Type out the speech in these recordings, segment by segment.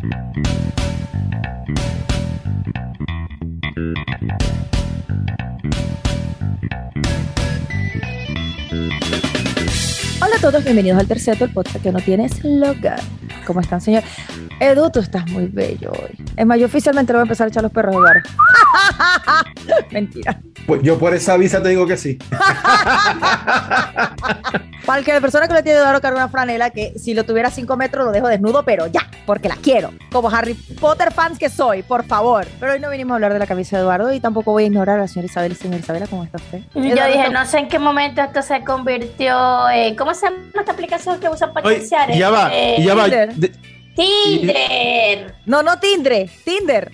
Hola a todos, bienvenidos al tercer el podcast que no tiene eslogan. ¿Cómo están, señor? Edu, tú estás muy bello hoy. Es más, yo oficialmente le voy a empezar a echar los perros de bar. Mentira. Pues yo por esa visa te digo que sí. Para el que la persona que le tiene Eduardo carga una franela que si lo tuviera 5 metros lo dejo desnudo, pero ya, porque la quiero. Como Harry Potter fans que soy, por favor. Pero hoy no vinimos a hablar de la camisa de Eduardo y tampoco voy a ignorar a la señora Isabel. Señora Isabela, ¿cómo está usted? Yo Eduardo, dije, no sé en qué momento esto se convirtió en. ¿Cómo se llama esta aplicación que usan para y ya va, Eh, y ya va. Tinder. De- Tinder. No, no Tinder, Tinder.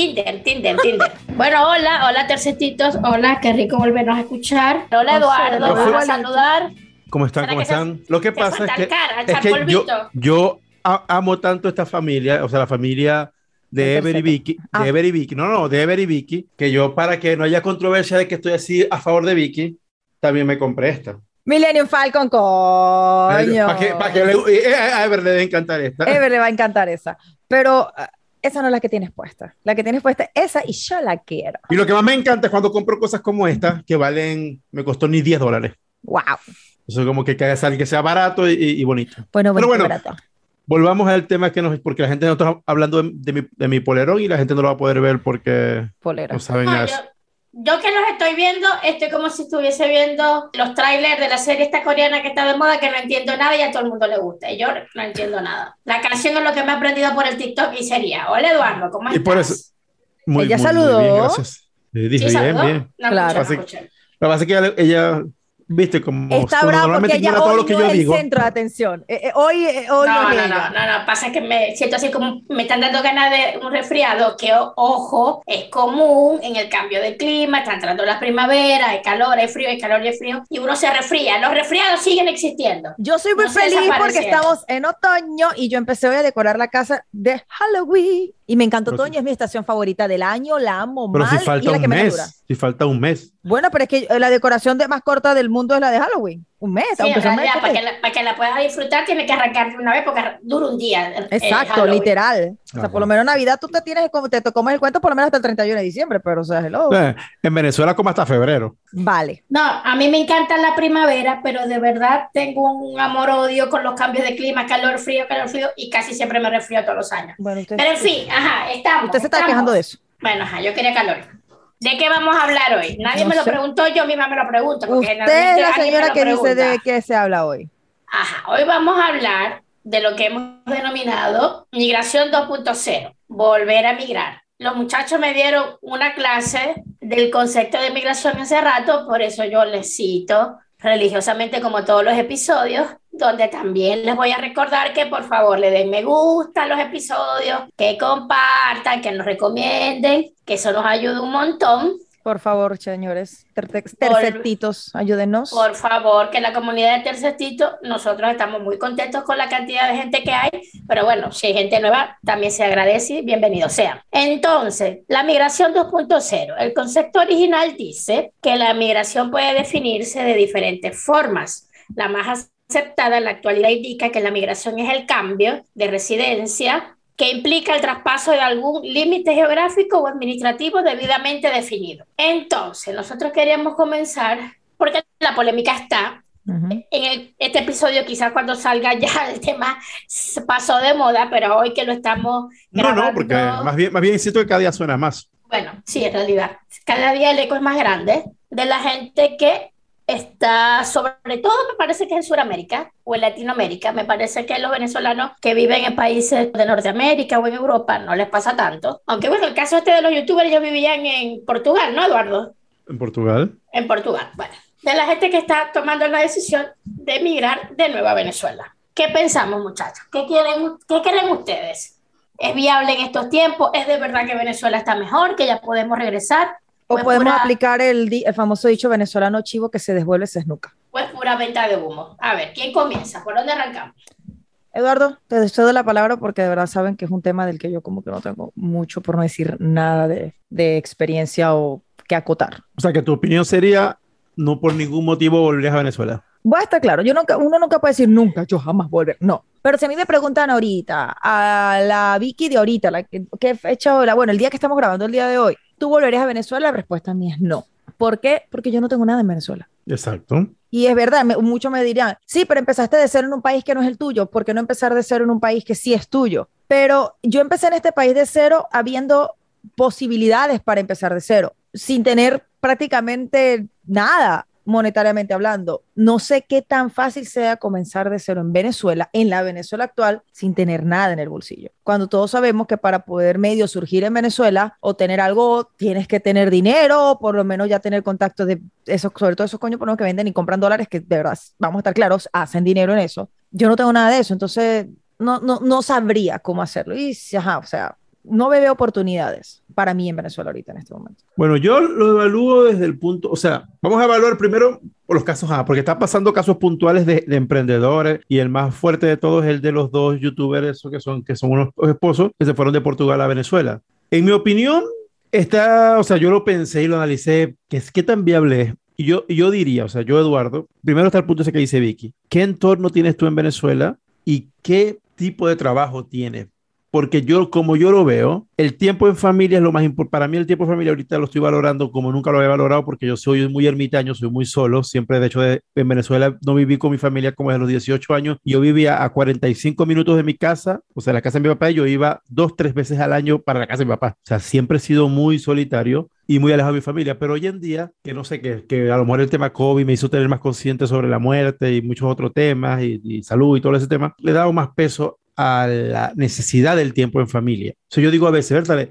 Tinder, Tinder, Tinder. bueno, hola, hola tercetitos, hola, qué rico volvernos a escuchar. Hola Eduardo, vamos a saludar. ¿Cómo están? ¿Será ¿Cómo están? Lo que pasa es que, cara, es que yo, yo a- amo tanto esta familia, o sea, la familia de Ever y. Vicky, de Ah. Ever y Vicky, no, no, de Ever y Vicky, que yo para que no haya controversia de que estoy así a favor de Vicky, también me compré esta. Millennium Falcon, coño. Para que, para que le, eh, a Ever le debe encantar esta. Ever le va a encantar esa. Pero esa no es la que tienes puesta. La que tienes puesta es esa y yo la quiero. Y lo que más me encanta es cuando compro cosas como esta, que valen, me costó ni 10 dólares. Wow. Eso es como que cada sal que sea barato y, y- y bonito. Bueno, Pero bueno, bueno, Volvamos al tema que nos, porque la gente no está hablando de, de mi, de mi polerón y la gente no lo va a poder ver porque polera. no saben No, nada. Yo, que los estoy viendo, estoy como si estuviese viendo los trailers de la serie esta coreana que está de moda, que no entiendo nada y a todo el mundo le gusta. Y yo no entiendo nada. La canción es lo que me he aprendido por el TikTok y sería, hola Eduardo, ¿cómo Y estás? por eso- Muy, Ella muy, muy saludó. bien, gracias. Le dije, ¿Sí bien, saludó? bien. No Claro. escuché, no Así- escuché. Lo que pasa es que ella, ella, viste, como, Está porque normalmente ella todo hoy lo que no yo es el digo. centro de atención. Eh, eh, hoy eh, hoy no, No, no, no, no, no, pasa que me siento así como me están dando ganas de un resfriado, que o- ojo, es común en el cambio de clima, está entrando la primavera, hay calor, hay frío, hay calor y hay frío, y uno se resfría. Los resfriados siguen existiendo. Yo soy muy No feliz porque estamos en otoño y yo empecé hoy a decorar la casa de Halloween. Y me encantó Pero otoño, es mi estación favorita del año, la amo Pero mal si falta y la que un menos dura. mes, si falta un mes. Bueno, pero es que eh, la decoración de más corta del mundo es la de Halloween. Un mes, Sí, aunque en sea un mes. realidad, para ¿qué que, la, para que la puedas disfrutar, tiene que arrancar de una vez porque dura un día. el- Exacto, literal. O sea, Ajá. por lo menos Navidad tú te tienes como te comes el cuento por lo menos hasta el 31 de diciembre, pero o sea, hello. En Venezuela como hasta febrero. Vale. No, a mí me encanta la primavera, pero de verdad tengo un amor-odio con los cambios de clima, calor, frío, calor, frío, y casi siempre me resfrío todos los años. Bueno, usted, Pero en fin, ajá, estamos. usted se está estamos. quejando de eso. Bueno, ajá, yo quería calor. ¿De qué vamos a hablar hoy? Nadie No me lo preguntó, yo misma me lo pregunto. porque Usted es la señora que dice pregunta. de qué se habla hoy. Ajá, hoy vamos a hablar de lo que hemos denominado migración 2.0, volver a migrar. Los muchachos me dieron una clase del concepto de migración hace rato, por eso yo les cito religiosamente como todos los episodios, donde también les voy a recordar que por favor le den me gusta a los episodios, que compartan, que nos recomienden, que eso nos ayuda un montón. Por favor, señores, ter- ter- tercetitos, ayúdenos. Por favor, que la comunidad de Tercetito, nosotros estamos muy contentos con la cantidad de gente que hay, pero bueno, si hay gente nueva, también se agradece y bienvenidos sean. Entonces, la migración 2.0. El concepto original dice que la migración puede definirse de diferentes formas. La más aceptada en la actualidad indica que la migración es el cambio de residencia que implica el traspaso de algún límite geográfico o administrativo debidamente definido. Entonces, nosotros queríamos comenzar, porque la polémica está, en el- este episodio quizás cuando salga ya el tema se pasó de moda, pero hoy que lo estamos No, no, grabando- porque más bien, más bien siento que cada día suena más. bueno, sí, en realidad. Cada día el eco es más grande de la gente que está, sobre todo me parece que en Sudamérica o en Latinoamérica, me parece que los venezolanos que viven en países de Norteamérica o en Europa no les pasa tanto. Aunque bueno, el caso este de los youtubers, ellos vivían en Portugal, ¿no, Eduardo? En Portugal. En Portugal. Bueno, de la gente que está tomando la decisión de emigrar de nuevo a Venezuela. ¿Qué pensamos, muchachos? ¿Qué quieren, qué creen ustedes? ¿Es viable en estos tiempos? ¿Es de verdad que Venezuela está mejor, que ya podemos regresar? O Pues podemos pura- aplicar el, el famoso dicho venezolano chivo que se desvuelve se esnuca. ¿O es pura venta de humo? A ver, ¿quién comienza? ¿Por dónde arrancamos? Eduardo, te cedo la palabra porque de verdad saben que es un tema del que yo como que no tengo mucho, por no decir nada de, de experiencia o que acotar. O sea, que tu opinión sería no por ningún motivo volverías a Venezuela. Voy a estar claro, yo nunca, uno nunca puede decir nunca, yo jamás volver, no. Pero si a mí me preguntan ahorita, a la Vicky de ahorita, la que, que fecha, la, bueno, el día que estamos grabando, el día de hoy, ¿tú volverías a Venezuela? La respuesta mía es no. ¿Por qué? Porque yo no tengo nada en Venezuela. Exacto. Y es verdad, me, muchos me dirán, sí, pero empezaste de cero en un país que no es el tuyo, ¿por qué no empezar de cero en un país que sí es tuyo? Pero yo empecé en este país de cero habiendo posibilidades para empezar de cero, sin tener prácticamente nada monetariamente hablando. No sé qué tan fácil sea comenzar de cero en Venezuela, en la Venezuela actual, sin tener nada en el bolsillo. Cuando todos sabemos que para poder medio surgir en Venezuela o tener algo, tienes que tener dinero, o por lo menos ya tener contacto de esos, sobre todo esos coños por los que venden y compran dólares, que de verdad, vamos a estar claros, hacen dinero en eso. Yo no tengo nada de eso, entonces no, no, no sabría cómo hacerlo. Y, ajá, o sea, no veo oportunidades para mí en Venezuela ahorita en este momento. Bueno, yo lo evalúo desde el punto, o sea, vamos a evaluar primero los casos A, porque está pasando casos puntuales de, de, emprendedores y el más fuerte de todos es el de los dos youtubers que son, que son unos esposos que se fueron de Portugal a Venezuela. En mi opinión, está, o sea, yo lo pensé y lo analicé, que es qué tan viable es. Y yo, yo diría, o sea, yo Eduardo, primero está el punto ese que dice Vicky, ¿qué entorno tienes tú en Venezuela y qué tipo de trabajo tienes? Porque yo, como yo lo veo, el tiempo en familia es lo más importante. Para mí el tiempo en familia ahorita lo estoy valorando como nunca lo he valorado porque yo soy muy ermitaño, soy muy solo. Siempre, de hecho, de, en Venezuela no viví con mi familia como desde los 18 años. Yo vivía a 45 minutos de mi casa, o sea, la casa de mi papá, y yo iba dos, tres veces al año para la casa de mi papá. O sea, siempre he sido muy solitario y muy alejado de mi familia, pero hoy en día, que no sé, que, que a lo mejor el tema COVID me hizo tener más consciente sobre la muerte y muchos otros temas y, y salud y todo ese tema, le he dado más peso a la necesidad del tiempo en familia. O sea, yo digo a veces, ¿verdad?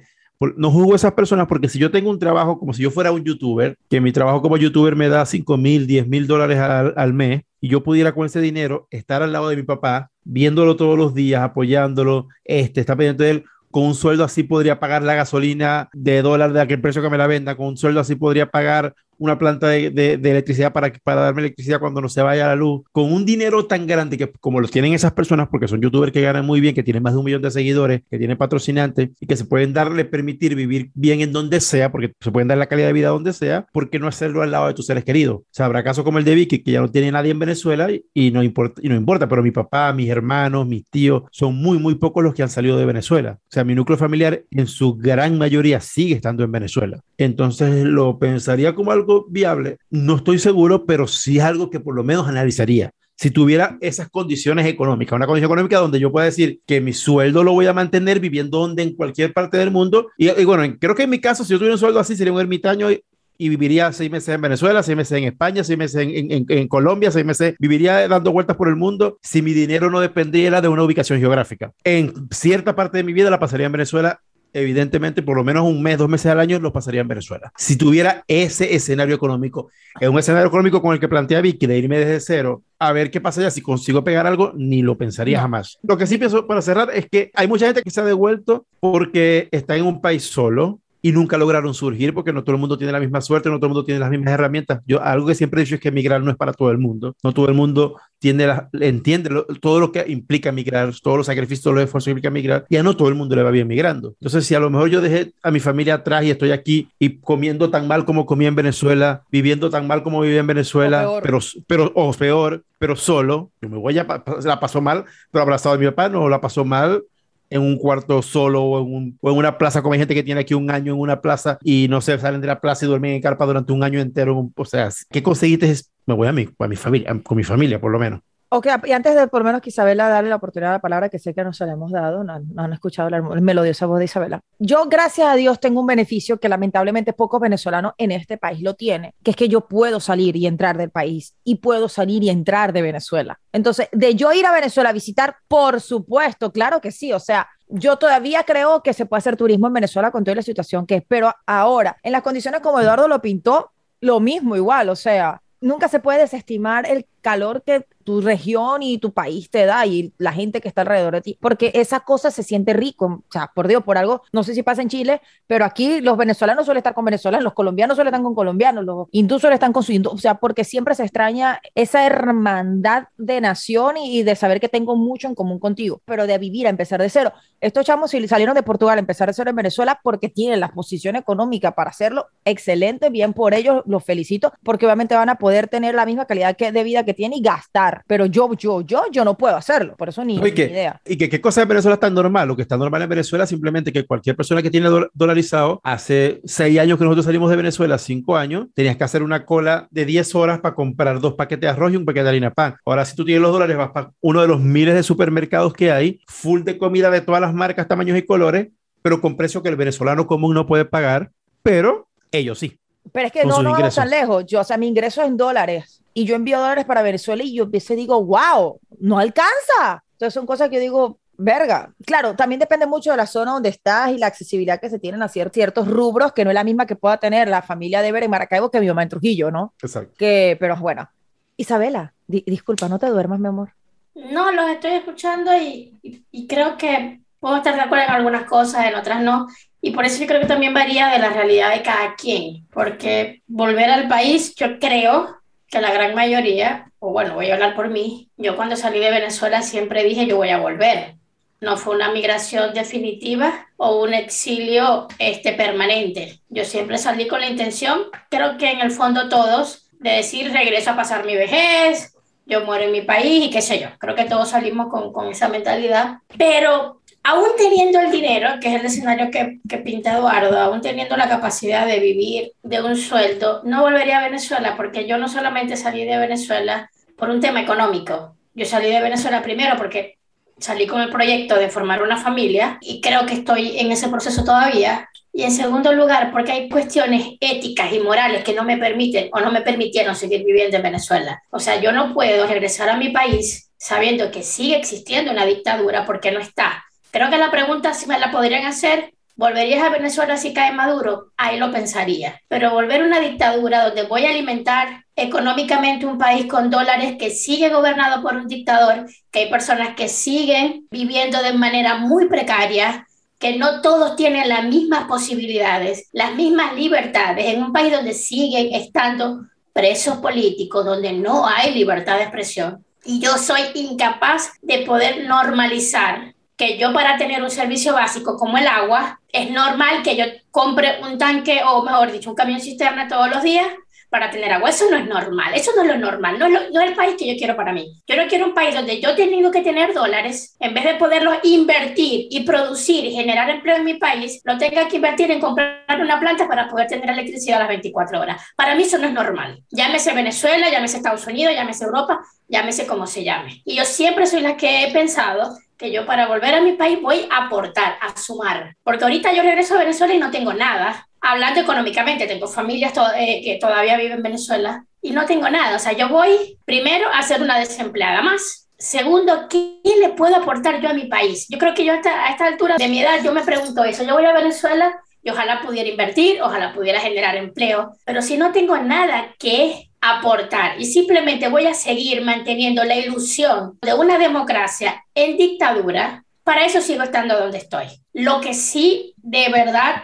No juzgo a esas personas porque si yo tengo un trabajo como si yo fuera un youtuber, que mi trabajo como youtuber me da 5 mil, 10 mil dólares al, al, mes y yo pudiera con ese dinero estar al lado de mi papá, viéndolo todos los días, apoyándolo, este, está pendiente de él, con un sueldo así podría pagar la gasolina de dólar de aquel precio que me la venda, con un sueldo así podría pagar una planta de, electricidad para, para darme electricidad cuando no se vaya la luz, con un dinero tan grande que como los tienen esas personas, porque son youtubers que ganan muy bien, que tienen más de un millón de seguidores, que tienen patrocinantes y que se pueden darle, permitir vivir bien en donde sea, porque se pueden dar la calidad de vida donde sea, ¿por qué no hacerlo al lado de tus seres queridos? O sea, habrá casos como el de Vicky, que ya no tiene nadie en Venezuela y, y, no importa, y no importa, pero mi papá, mis hermanos, mis tíos, son muy, muy pocos los que han salido de Venezuela. O sea, mi núcleo familiar en su gran mayoría sigue estando en Venezuela. Entonces lo pensaría como algo viable. No estoy seguro, pero sí es algo que por lo menos analizaría. Si tuviera esas condiciones económicas, una condición económica donde yo pueda decir que mi sueldo lo voy a mantener viviendo en cualquier parte del mundo. Y, y bueno, creo que en mi caso, si yo tuviera un sueldo así, sería un ermitaño y, y viviría seis meses en Venezuela, seis meses en España, seis meses en, en, en, Colombia, seis meses, viviría dando vueltas por el mundo si mi dinero no dependiera de una ubicación geográfica. En cierta parte de mi vida la pasaría en Venezuela evidentemente por lo menos un mes, dos meses al año lo pasaría en Venezuela. Si tuviera ese escenario económico, es un escenario económico con el que plantea Vicky de irme desde cero, a ver qué pasa ya, si consigo pegar algo, ni lo pensaría no. jamás. Lo que sí pienso para cerrar es que hay mucha gente que se ha devuelto porque está en un país solo, y nunca lograron surgir porque no todo el mundo tiene la misma suerte, no todo el mundo tiene las mismas herramientas. Yo algo que siempre he dicho es que emigrar no es para todo el mundo. No todo el mundo tiene la, entiende lo, todo lo que implica migrar, todos los sacrificios, los esfuerzos que implica migrar. Y a no todo el mundo le va bien migrando. Entonces, si a lo mejor yo dejé a mi familia atrás y estoy aquí y comiendo tan mal como comía en Venezuela, viviendo tan mal como vivía en Venezuela, o pero, pero, o peor, pero solo, yo me voy a, la pasó mal, pero abrazado a mi papá, no la pasó mal, en un cuarto solo o en, un, o en, una plaza, como hay gente que tiene aquí un año en una plaza y no se salen de la plaza y duermen en carpa durante un año entero. O sea, ¿qué conseguiste? Me voy a mi, a mi familia, con mi familia por lo menos. Ok, y antes de por lo menos que Isabela darle la oportunidad a la palabra que sé que nos hemos dado, no, no han escuchado la melodiosa voz de Isabela. Yo, gracias a Dios, tengo un beneficio que lamentablemente pocos venezolanos en este país lo tienen, que es que yo puedo salir y entrar del país y puedo salir y entrar de Venezuela. Entonces, de yo ir a Venezuela a visitar, por supuesto, claro que sí, o sea, yo todavía creo que se puede hacer turismo en Venezuela con toda la situación que es, pero ahora, en las condiciones como Eduardo lo pintó, lo mismo igual, o sea, nunca se puede desestimar el calor que tu región y tu país te da y la gente que está alrededor de ti, porque esa cosa se siente rico, o sea, por Dios, por algo, no sé si pasa en Chile, pero aquí los venezolanos suelen estar con venezolanos, los colombianos suelen estar con colombianos, los hindúes suelen estar con su hindú, o sea, porque siempre se extraña esa hermandad de nación y, de saber que tengo mucho en común contigo, pero de vivir a empezar de cero. Estos chamos salieron de Portugal a empezar de cero en Venezuela porque tienen la posición económica para hacerlo excelente, bien por ellos, los felicito, porque obviamente van a poder tener la misma calidad que, de vida que tienen y gastar, pero yo, yo, yo, yo no puedo hacerlo, por eso ni, ni idea. Y que qué cosa en Venezuela está normal, lo que está normal en Venezuela es simplemente que cualquier persona que tiene dolarizado, hace seis años que nosotros salimos de Venezuela, cinco años, tenías que hacer una cola de 10 horas para comprar dos paquetes de arroz y un paquete de harina pan. Ahora, si tú tienes los dólares, vas para uno de los miles de supermercados que hay, full de comida de todas las marcas, tamaños y colores, pero con precio que el venezolano común no puede pagar, pero ellos sí. Pero es que no nos vamos tan lejos. Yo, o sea, mi ingreso es en dólares y yo envío dólares para Venezuela y yo empiezo y digo, wow, no alcanza. Entonces son cosas que yo digo, verga. Claro, también depende mucho de la zona donde estás y la accesibilidad que se tienen a ciertos rubros, que no es la misma que pueda tener la familia de Ver en Maracaibo que mi mamá en Trujillo, ¿no? Exacto. Que, pero bueno. Isabela, disculpa, no te duermas, mi amor. No, los estoy escuchando y, y, creo que puedo estar de acuerdo en algunas cosas, en otras no. Y por eso yo creo que también varía de la realidad de cada quien, porque volver al país, yo creo que la gran mayoría, o bueno, voy a hablar por mí, yo cuando salí de Venezuela siempre dije yo voy a volver. No fue una migración definitiva o un exilio este, permanente. Yo siempre salí con la intención, creo que en el fondo todos, de decir regreso a pasar mi vejez, yo muero en mi país y qué sé yo. Creo que todos salimos con, con esa mentalidad. Pero aún teniendo el dinero, que es el escenario que, que, pinta Eduardo, aún teniendo la capacidad de vivir de un sueldo, no volvería a Venezuela porque yo no solamente salí de Venezuela por un tema económico. Yo salí de Venezuela primero porque salí con el proyecto de formar una familia y creo que estoy en ese proceso todavía. Y en segundo lugar, porque hay cuestiones éticas y morales que no me permiten o no me permitieron seguir viviendo en Venezuela. O sea, yo no puedo regresar a mi país sabiendo que sigue existiendo una dictadura porque no está Creo que la pregunta si me la podrían hacer, ¿volverías a Venezuela si cae Maduro? Ahí lo pensaría. Pero volver a una dictadura donde voy a alimentar económicamente un país con dólares que sigue gobernado por un dictador, que hay personas que siguen viviendo de manera muy precaria, que no todos tienen las mismas posibilidades, las mismas libertades, en un país donde siguen estando presos políticos, donde no hay libertad de expresión. Y yo soy incapaz de poder normalizar que yo para tener un servicio básico como el agua, es normal que yo compre un tanque o mejor dicho, un camión cisterna todos los días para tener agua. Eso no es normal, eso no es lo normal, no es, no es el país que yo quiero para mí. Yo no quiero un país donde yo he tenido que tener dólares, en vez de poderlos invertir y producir y generar empleo en mi país, lo tenga que invertir en comprar una planta para poder tener electricidad a las 24 horas. Para mí eso no es normal. Llámese Venezuela, llámese Estados Unidos, llámese Europa, llámese como se llame. Y yo siempre soy la que he pensado que yo para volver a mi país voy a aportar, a sumar. Porque ahorita yo regreso a Venezuela y no tengo nada. Hablando económicamente, tengo familias eh, que todavía viven en Venezuela y no tengo nada. O sea, yo voy primero a ser una desempleada más. Segundo, ¿qué le puedo aportar yo a mi país? Yo creo que yo a esta altura de mi edad, yo me pregunto eso. Yo voy a Venezuela y ojalá pudiera invertir, ojalá pudiera generar empleo, pero si no tengo nada que aportar y simplemente voy a seguir manteniendo la ilusión de una democracia en dictadura, para eso sigo estando donde estoy. Lo que sí, de verdad,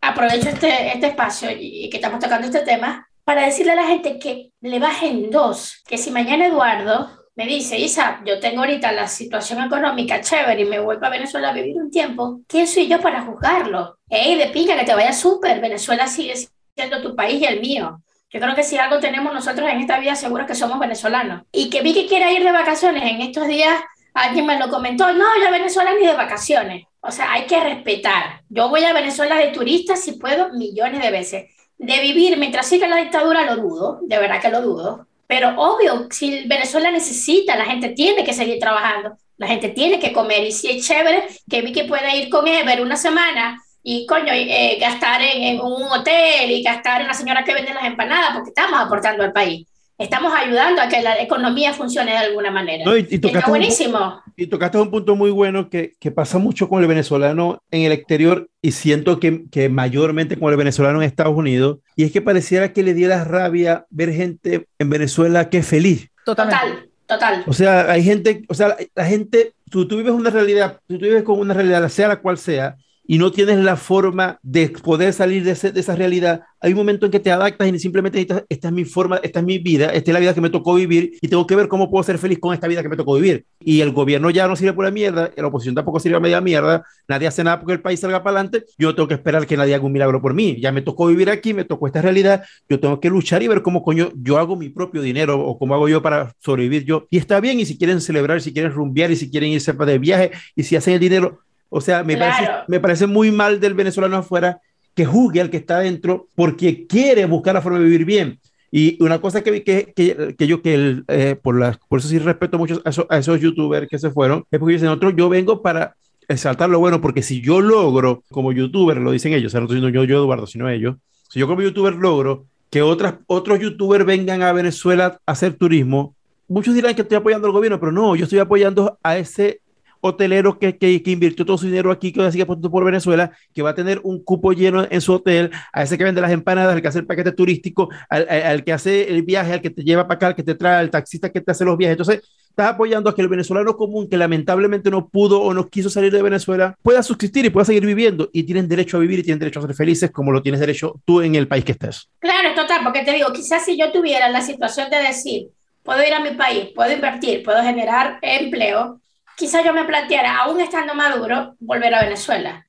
aprovecho este, este espacio y que estamos tocando este tema para decirle a la gente que le bajen dos, que si mañana Eduardo me dice, Isa, yo tengo ahorita la situación económica chévere y me voy para Venezuela a vivir un tiempo, ¿quién soy yo para juzgarlo? Ey, de pinga, que te vaya súper, Venezuela sigue siendo tu país y el mío. Yo creo que si algo tenemos nosotros en esta vida, seguro que somos venezolanos. Y que vi que quiera ir de vacaciones en estos días, alguien me lo comentó, no, yo a Venezuela ni de vacaciones. O sea, hay que respetar. Yo voy a Venezuela de turista si puedo millones de veces. De vivir mientras siga la dictadura lo dudo, de verdad que lo dudo. Pero obvio, si Venezuela necesita, la gente tiene que seguir trabajando, la gente tiene que comer. Y si es chévere que vi que pueda ir con Ever una semana y coño, eh, gastar en, un hotel y gastar en la señora que vende las empanadas, porque estamos aportando al país. Estamos ayudando a que la economía funcione de alguna manera. y, Está buenísimo. y tocaste un punto muy bueno que, que, pasa mucho con el venezolano en el exterior y siento que, que, mayormente con el venezolano en Estados Unidos. Y es que pareciera que le diera rabia ver gente en Venezuela que es feliz. Totalmente. total. O sea, hay gente, o sea, la, gente, tú, tú vives una realidad, tú, tú vives con una realidad, sea la cual sea, y no tienes la forma de poder salir de, ese, de, esa realidad, hay un momento en que te adaptas y simplemente dices, esta es mi forma, esta es mi vida, esta es la vida que me tocó vivir y tengo que ver cómo puedo ser feliz con esta vida que me tocó vivir. Y el gobierno ya no sirve por la mierda, la oposición tampoco sirve a media mierda, nadie hace nada porque el país salga para adelante, yo tengo que esperar que nadie haga un milagro por mí. Ya me tocó vivir aquí, me tocó esta realidad, yo tengo que luchar y ver cómo coño yo hago mi propio dinero o cómo hago yo para sobrevivir yo. Y está bien, y si quieren celebrar, si quieren rumbear y si quieren irse de viaje y si hacen el dinero, o sea, me, claro. parece, me parece muy mal del venezolano afuera que juzgue al que está adentro porque quiere buscar la forma de vivir bien. Y una cosa que, que, que, que yo, que el, eh, por, la, por eso sí respeto mucho a, eso, a, esos youtubers que se fueron, es porque dicen, otros, yo vengo para exaltar lo bueno, porque si yo logro, como youtuber, lo dicen ellos, o sea, no estoy diciendo yo, yo, Eduardo, sino ellos, si yo como youtuber logro que otras, otros youtubers vengan a Venezuela a hacer turismo, muchos dirán que estoy apoyando al gobierno, pero no, yo estoy apoyando a ese hotelero que, que, que, invirtió todo su dinero aquí, que sigue por, por Venezuela, que va a tener un cupo lleno en su hotel, a ese que vende las empanadas, al que hace el paquete turístico, al, al, al que hace el viaje, al que te lleva para acá, al que te trae, al taxista que te hace los viajes. Entonces, estás apoyando a que el venezolano común, que lamentablemente no pudo o no quiso salir de Venezuela, pueda subsistir y pueda seguir viviendo. Y tienen derecho a vivir y tienen derecho a ser felices como lo tienes derecho tú en el país que estés. Claro, total, porque te digo, quizás si yo tuviera la situación de decir, puedo ir a mi país, puedo invertir, puedo generar empleo, quizás yo me planteara, aún estando maduro, volver a Venezuela.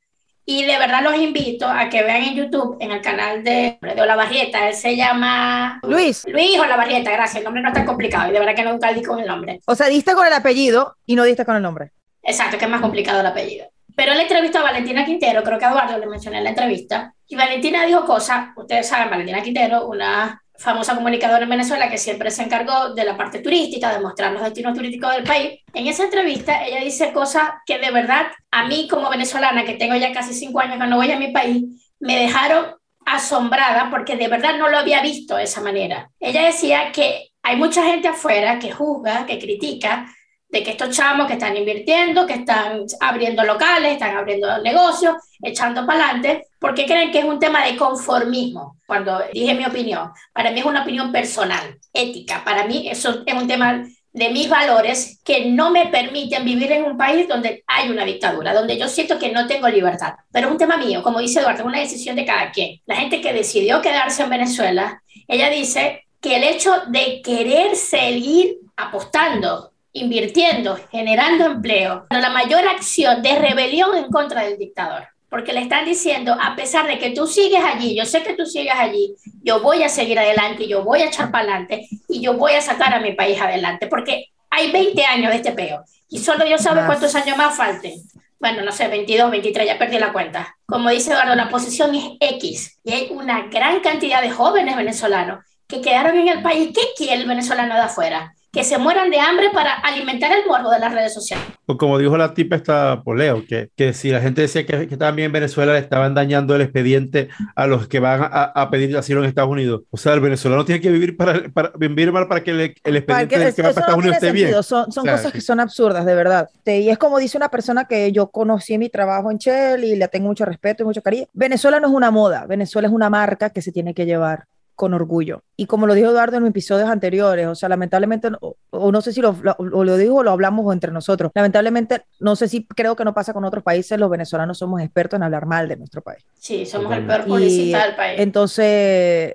Y de verdad los invito a que vean en YouTube, en el canal de, de Olavarrieta, él se llama Luis. Luis Olavarrieta, gracias, el nombre no es tan complicado y de verdad que nunca di con el nombre. O sea, diste con el apellido y no diste con el nombre. Exacto, que es más complicado el apellido. Pero él entrevistó a Valentina Quintero, creo que a Eduardo le mencioné en la entrevista, y Valentina dijo cosas, ustedes saben, Valentina Quintero, una famosa comunicadora en Venezuela que siempre se encargó de la parte turística, de mostrar los destinos turísticos del país. En esa entrevista ella dice cosas que de verdad a mí como venezolana, que tengo ya casi cinco años que no voy a mi país, me dejaron asombrada porque de verdad no lo había visto de esa manera. Ella decía que hay mucha gente afuera que juzga, que critica de que estos chamos que están invirtiendo, que están abriendo locales, están abriendo negocios, echando para adelante, porque creen que es un tema de conformismo. Cuando dije mi opinión, para mí es una opinión personal, ética, para mí eso es un tema de mis valores que no me permiten vivir en un país donde hay una dictadura, donde yo siento que no tengo libertad. Pero es un tema mío, como dice Eduardo, es una decisión de cada quien. La gente que decidió quedarse en Venezuela, ella dice que el hecho de querer seguir apostando invirtiendo, generando empleo, la mayor acción de rebelión en contra del dictador. Porque le están diciendo, a pesar de que tú sigues allí, yo sé que tú sigues allí, yo voy a seguir adelante, yo voy a echar para adelante y yo voy a sacar a mi país adelante. Porque hay 20 años de este peo y solo Dios sabe cuántos años más falten. Bueno, no sé, 22, 23, ya perdí la cuenta. Como dice Eduardo, la posición es X y hay una gran cantidad de jóvenes venezolanos que quedaron en el país. ¿Qué quiere el venezolano de afuera? Que se mueran de hambre para alimentar el morbo de las redes sociales. O como dijo la tipa esta Poleo, que, que si la gente decía que, que bien en Venezuela, le estaban dañando el expediente a los que van a, a, pedir asilo en Estados Unidos. O sea, el venezolano tiene que vivir para, para vivir mal para que el, el expediente que, que va para Estados Unidos esté bien. Son, son o sea, cosas que son absurdas, de verdad. Y es como dice una persona que yo conocí en mi trabajo en Shell y le tengo mucho respeto y mucho cariño. Venezuela no es una moda, Venezuela es una marca que se tiene que llevar con orgullo. Y como lo dijo Eduardo en los episodios anteriores, o sea, lamentablemente, o, o no sé si lo, lo, o lo dijo o lo hablamos entre nosotros, lamentablemente, no sé si creo que no pasa con otros países, los venezolanos somos expertos en hablar mal de nuestro país. Sí, somos el peor publicista del país. Entonces,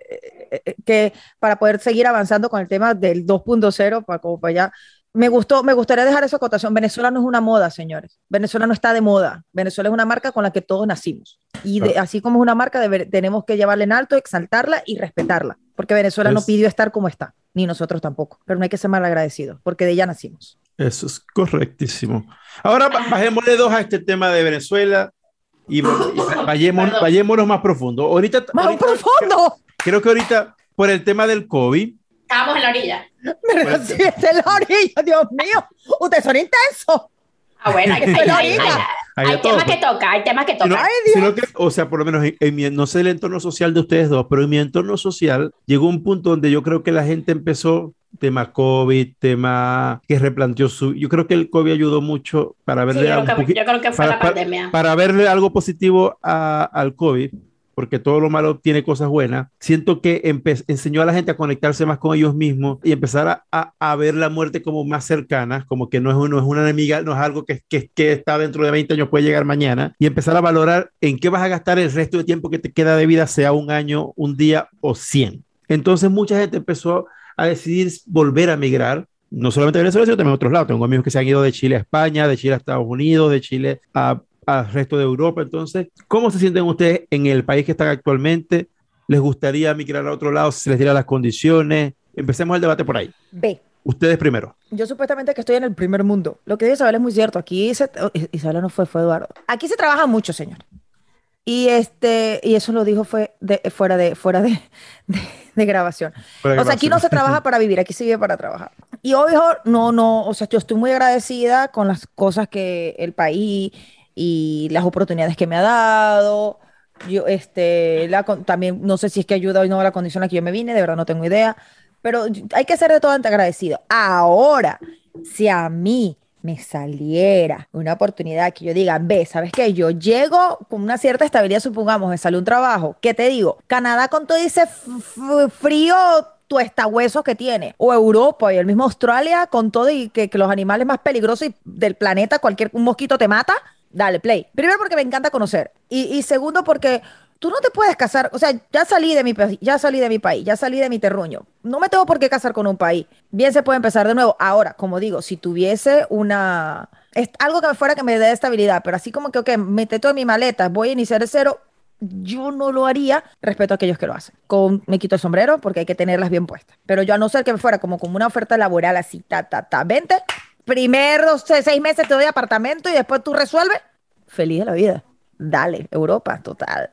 que para poder seguir avanzando con el tema del 2.0, para como para allá, me gustó, me gustaría dejar esa acotación. Venezuela no es una moda, señores. Venezuela no está de moda. Venezuela es una marca con la que todos nacimos. Y de, así como es una marca, debe, tenemos que llevarla en alto, exaltarla y respetarla. Porque Venezuela es... no pidió estar como está, ni nosotros tampoco. Pero no hay que ser mal agradecidos, porque de ella nacimos. Eso es correctísimo. Ahora bajémosle dos a este tema de Venezuela y, y vayémonos, vayémonos más profundo. Ahorita, ¡Más ahorita, profundo! Creo, creo que ahorita, por el tema del COVID, Estábamos en la orilla. Pero si es en la orilla, Dios mío. Ustedes son intensos. Ah, bueno, hay, hay, hay, hay temas que toca, hay temas que toca. Sino, Ay, sino que, o sea, por lo menos en, en, mi, no sé el entorno social de ustedes dos, pero en mi entorno social llegó un punto donde yo creo que la gente empezó tema COVID, tema que replanteó su... Yo creo que el COVID ayudó mucho para verle... Sí, yo, creo que, yo creo que fue para, la pandemia. Para, para verle algo positivo a, al COVID, porque todo lo malo tiene cosas buenas, siento que enseñó a la gente a conectarse más con ellos mismos y empezar a, a, ver la muerte como más cercana, como que no es, no es una enemiga, no es algo que, que, que está dentro de 20 años, puede llegar mañana, y empezar a valorar en qué vas a gastar el resto de tiempo que te queda de vida, sea un año, un día o 100. Entonces mucha gente empezó a decidir volver a migrar, no solamente a Venezuela, sino también a otros lados. Tengo amigos que se han ido de Chile a España, de Chile a Estados Unidos, de Chile a al resto de Europa. Entonces, ¿cómo se sienten ustedes en el país que están actualmente? ¿Les gustaría migrar a otro lado si se les dieran las condiciones? Empecemos el debate por ahí. B. Ustedes primero. Yo supuestamente que estoy en el primer mundo. Lo que dice Isabel es muy cierto. Aquí se, oh, Isabel no fue, fue Eduardo. Aquí se trabaja mucho, señor. Y este, y eso lo dijo fue de, fuera de, fuera de, de, grabación. o sea, aquí no se trabaja para vivir, aquí se vive para trabajar. Y hoy no, no, o sea, yo estoy muy agradecida con las cosas que el país y las oportunidades que me ha dado. Yo, este, la, también no sé si es que ayuda o no la condición a la que yo me vine, de verdad no tengo idea, pero hay que ser de todo agradecido. Ahora, si a mí me saliera una oportunidad que yo diga, ve, ¿sabes qué? Yo llego con una cierta estabilidad, supongamos, me sale un trabajo, ¿qué te digo? Canadá con todo ese frío huesos que tiene, o Europa y el mismo Australia con todo y que, que los animales más peligrosos del planeta, cualquier un mosquito te mata, dale, play. Primero porque me encanta conocer. Y, segundo porque tú no te puedes casar, o sea, ya salí de mi ya salí de mi país, ya salí de mi terruño. No me tengo por qué casar con un país. Bien se puede empezar de nuevo. Ahora, como digo, si tuviese una es algo que fuera que me dé estabilidad, pero así como que, ok, mete todo en mi maleta, voy a iniciar de cero, yo no lo haría respeto a aquellos que lo hacen. Con, me quito el sombrero porque hay que tenerlas bien puestas. Pero yo a no ser que me fuera como, como una oferta laboral así, ta, ta, ta, vente, primeros seis meses te doy apartamento y después tú resuelves, feliz de la vida. Dale, Europa, total.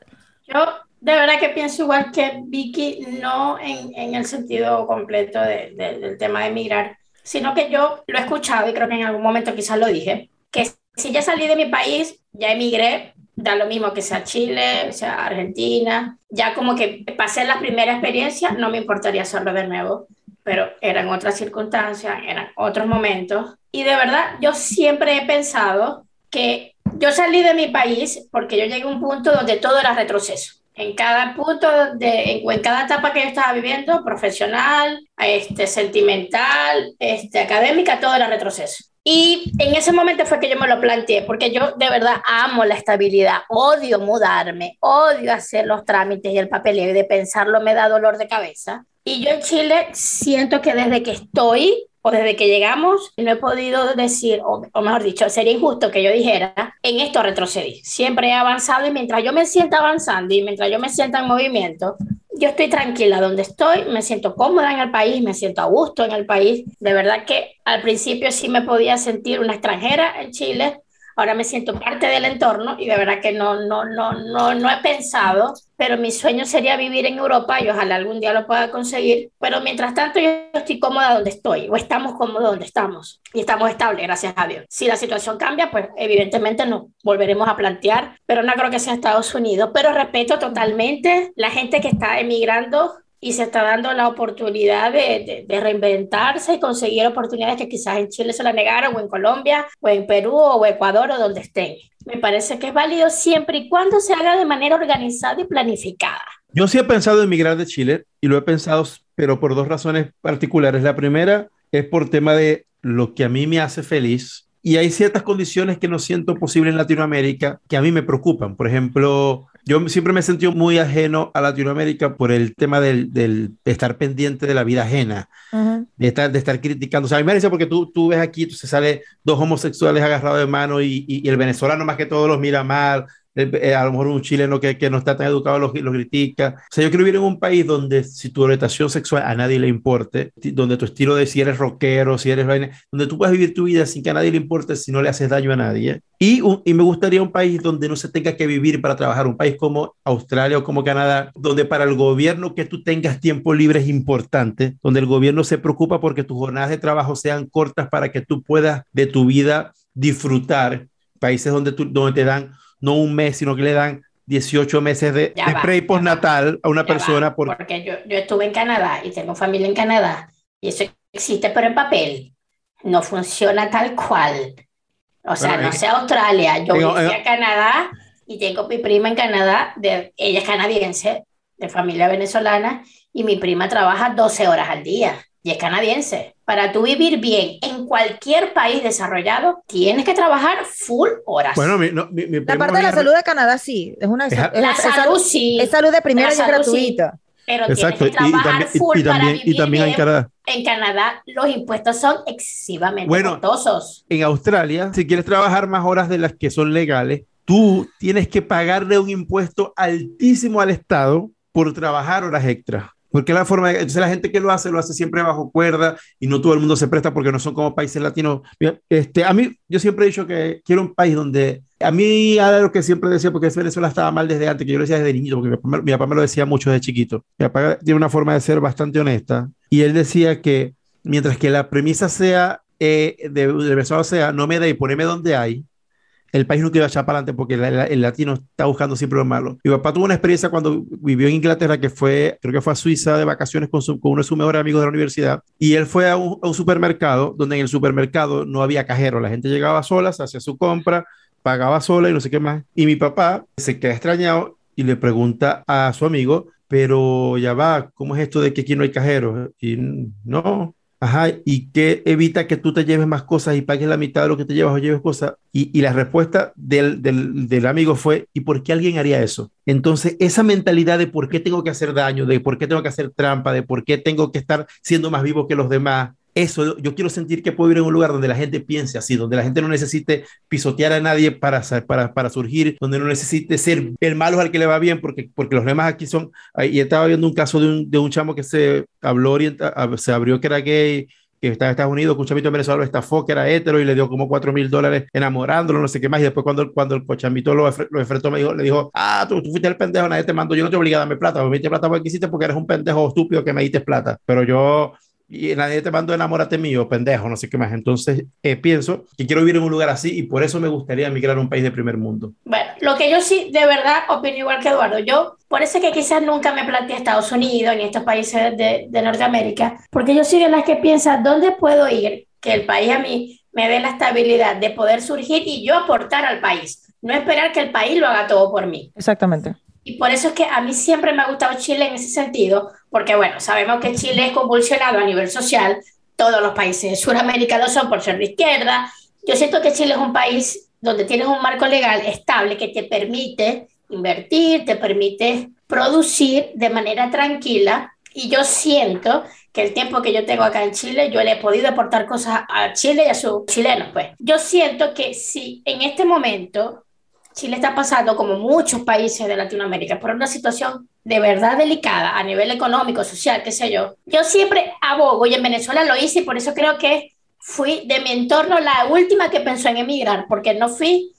Yo de verdad que pienso igual que Vicky, no en, en el sentido completo de, del tema de emigrar, sino que yo lo he escuchado y creo que en algún momento quizás lo dije, que si ya salí de mi país, ya emigré, da lo mismo que sea Chile, sea Argentina, ya como que pasé la primera experiencia, no me importaría hacerlo de nuevo pero eran otras circunstancias, eran otros momentos. Y de verdad, yo siempre he pensado que yo salí de mi país porque yo llegué a un punto donde todo era retroceso. En cada punto, de, en, cada etapa que yo estaba viviendo, profesional, este, sentimental, este, académica, todo era retroceso. Y en ese momento fue que yo me lo planteé, porque yo de verdad amo la estabilidad, odio mudarme, odio hacer los trámites y el papeleo y de pensarlo me da dolor de cabeza. Y yo en Chile siento que desde que estoy o desde que llegamos no he podido decir, o, mejor dicho, sería injusto que yo dijera, en esto retrocedí. Siempre he avanzado y mientras yo me sienta avanzando y mientras yo me sienta en movimiento, yo estoy tranquila donde estoy, me siento cómoda en el país, me siento a gusto en el país. De verdad que al principio sí me podía sentir una extranjera en Chile, ahora me siento parte del entorno y de verdad que no, no, no, no, no he pensado, pero mi sueño sería vivir en Europa y ojalá algún día lo pueda conseguir, pero mientras tanto yo estoy cómoda donde estoy o estamos cómodos donde estamos y estamos estables, gracias a Dios. Si la situación cambia, pues evidentemente nos volveremos a plantear, pero no creo que sea Estados Unidos, pero respeto totalmente la gente que está emigrando y se está dando la oportunidad de, de, reinventarse y conseguir oportunidades que quizás en Chile se la negaron, o en Colombia, o en Perú, o Ecuador, o donde estén. Me parece que es válido siempre y cuando se haga de manera organizada y planificada. Yo sí he pensado en emigrar de Chile y lo he pensado, pero por dos razones particulares. La primera es por tema de lo que a mí me hace feliz y hay ciertas condiciones que no siento posible en Latinoamérica que a mí me preocupan. Por ejemplo, yo siempre me he sentido muy ajeno a Latinoamérica por el tema del, del de estar pendiente de la vida ajena, de, estar, de estar criticando. O sea, a mí me parece porque tú, tú ves aquí, se sale dos homosexuales agarrados de mano y, y, el venezolano más que todos los mira mal, eh, a lo mejor un chileno que, que no está tan educado los, los critica. O sea, yo quiero vivir en un país donde si tu orientación sexual a nadie le importe, donde tu estilo de si eres rockero, si eres donde tú puedas vivir tu vida sin que a nadie le importe si no le haces daño a nadie. Y, y me gustaría un país donde no se tenga que vivir para trabajar, un país como Australia o como Canadá, donde para el gobierno que tú tengas tiempo libre es importante, donde el gobierno se preocupa porque tus jornadas de trabajo sean cortas para que tú puedas de tu vida disfrutar, países donde, tú, donde te dan no un mes, sino que le dan 18 meses de, spray postnatal a una persona. Porque yo, yo estuve en Canadá y tengo familia en Canadá y eso existe, pero en papel. No funciona tal cual. O sea, no sé Australia. Yo fui a Canadá y tengo mi prima en Canadá, de, ella es canadiense, de familia venezolana, y mi prima trabaja 12 horas al día y es canadiense. Para tú vivir bien en cualquier país desarrollado, tienes que trabajar full horas. Bueno, mi, no, mi, mi La parte de la salud de Canadá sí, es una Es- es- la es- salud sí, es salud de primera y sí. gratuita. pero Exacto, y, tienes que y trabajar también, y- full y para también, y vivir también en. Canadá. En Canadá los impuestos son excesivamente Bueno, costosos. En Australia, si quieres trabajar más horas de las que son legales, tú tienes que pagarle un impuesto altísimo al Estado por trabajar horas extras. Porque la forma, entonces la gente que lo hace, lo hace siempre bajo cuerda y no todo el mundo se presta porque no son como países latinos. Este, a mí, yo siempre he dicho que quiero un país donde, a mí era lo que siempre decía, porque Venezuela estaba mal desde antes, que yo lo decía desde niñito, porque mi papá, mi papá me lo decía mucho desde chiquito. Mi papá tiene una forma de ser bastante honesta y él decía que mientras que la premisa sea, eh, de, de Venezuela sea, no me da y poneme donde hay, el país nunca iba a echar para adelante porque el latino está buscando siempre lo malo. Mi papá tuvo una experiencia cuando vivió en Inglaterra que fue, creo que fue a Suiza de vacaciones con, su- con uno de sus mejores amigos de la universidad y él fue a un, supermercado donde en el supermercado no había cajero, la gente llegaba sola, se hacía su compra, pagaba sola y no sé qué más. Y mi papá se queda extrañado y le pregunta a su amigo, pero ya va, ¿cómo es esto de que aquí no hay cajero? Y no, Ajá, ¿y qué evita que tú te lleves más cosas y pagues la mitad de lo que te llevas o lleves cosas? Y, y la respuesta del, del, del amigo fue, ¿y por qué alguien haría eso? Entonces, esa mentalidad de por qué tengo que hacer daño, de por qué tengo que hacer trampa, de por qué tengo que estar siendo más vivo que los demás, eso yo quiero sentir que puedo vivir en un lugar donde la gente piense así, donde la gente no necesite pisotear a nadie para, para, para surgir, donde no necesite ser el malo al que le va bien, porque, porque los demás aquí son, y estaba viendo un caso de un, de un chamo que se habló, orienta- a- se abrió que era gay, que estaba en Estados Unidos, que un chamito en Venezuela lo estafó, que era hetero y le dio como 4 mil dólares enamorándolo, no sé qué más. Y después, cuando, cuando el cochamito lo, lo enfrentó, me dijo, le dijo: Ah, tú, tú fuiste el pendejo, nadie te mandó, yo no te obligué a darme plata, me diste plata porque quisiste porque eres un pendejo estúpido que me diste plata. Pero yo, y nadie te mandó enamórate mío, pendejo, no sé qué más. Entonces, eh, pienso que quiero vivir en un lugar así y por eso me gustaría emigrar a un país de primer mundo. Bueno, lo que yo sí, de verdad, opino igual que Eduardo. Yo, por eso es que quizás nunca me planteé Estados Unidos ni estos países de, de Norteamérica, porque yo soy de las que piensa, ¿dónde puedo ir? Que el país a mí me dé la estabilidad de poder surgir y yo aportar al país. No esperar que el país lo haga todo por mí. Exactamente. Y por eso es que a mí siempre me ha gustado Chile en ese sentido, porque bueno, sabemos que Chile es convulsionado a nivel social, todos los países de Sudamérica lo son por ser de izquierda. Yo siento que Chile es un país donde tienes un marco legal estable que te permite invertir, te permite producir de manera tranquila. Y yo siento que el tiempo que yo tengo acá en Chile, yo le he podido aportar cosas a Chile y a sus chilenos, pues. Yo siento que si en este momento Chile está pasando, como muchos países de Latinoamérica, por una situación de verdad delicada a nivel económico, social, qué sé yo. Yo siempre abogo, y en Venezuela lo hice, y por eso creo que fui de mi entorno la última que pensó en emigrar, porque no fui,